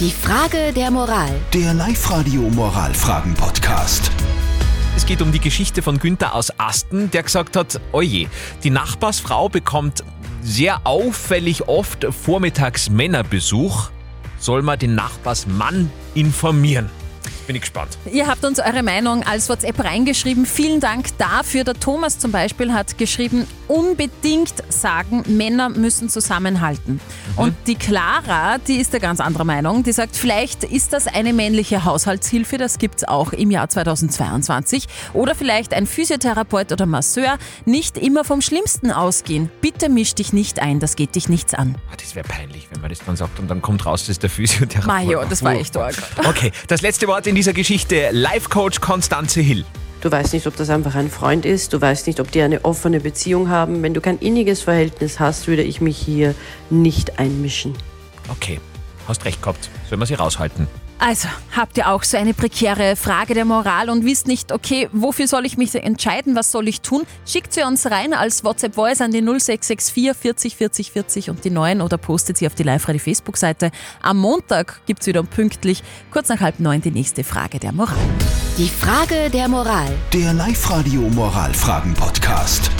Die Frage der Moral. Der Live-Radio Moralfragen-Podcast. Es geht um die Geschichte von Günther aus Asten, der gesagt hat, oje, die Nachbarsfrau bekommt sehr auffällig oft vormittags Männerbesuch. Soll man den Nachbarsmann informieren? Bin ich gespannt. Ihr habt uns eure Meinung als WhatsApp reingeschrieben. Vielen Dank dafür. Der Thomas zum Beispiel hat geschrieben, unbedingt sagen, Männer müssen zusammenhalten. Und die Clara, die ist der ganz anderer Meinung. Die sagt, vielleicht ist das eine männliche Haushaltshilfe, das gibt es auch im Jahr 2022. Oder vielleicht ein Physiotherapeut oder Masseur. Nicht immer vom Schlimmsten ausgehen. Bitte misch dich nicht ein, das geht dich nichts an. Ah, Das wäre peinlich, wenn man das dann sagt und dann kommt raus, das ist der Physiotherapeut. Majo, das war echt arg. Okay, das letzte Wort in dieser Geschichte. Life-Coach Konstanze Hill. Du weißt nicht, ob das einfach ein Freund ist. Du weißt nicht, ob die eine offene Beziehung haben. Wenn du kein inniges Verhältnis hast, würde ich mich hier nicht einmischen. Okay, hast recht gehabt. Sollen wir sie raushalten? Also, habt ihr auch so eine prekäre Frage der Moral und wisst nicht, okay, wofür soll ich mich entscheiden, was soll ich tun? Schickt sie uns rein als WhatsApp-Voice an die 0664 40 40 40 und die 9 oder postet sie auf die Live-Radio Facebook-Seite. Am Montag gibt es wieder pünktlich, kurz nach halb neun, die nächste Frage der Moral. Die Frage der Moral. Der Live-Radio Moralfragen-Podcast.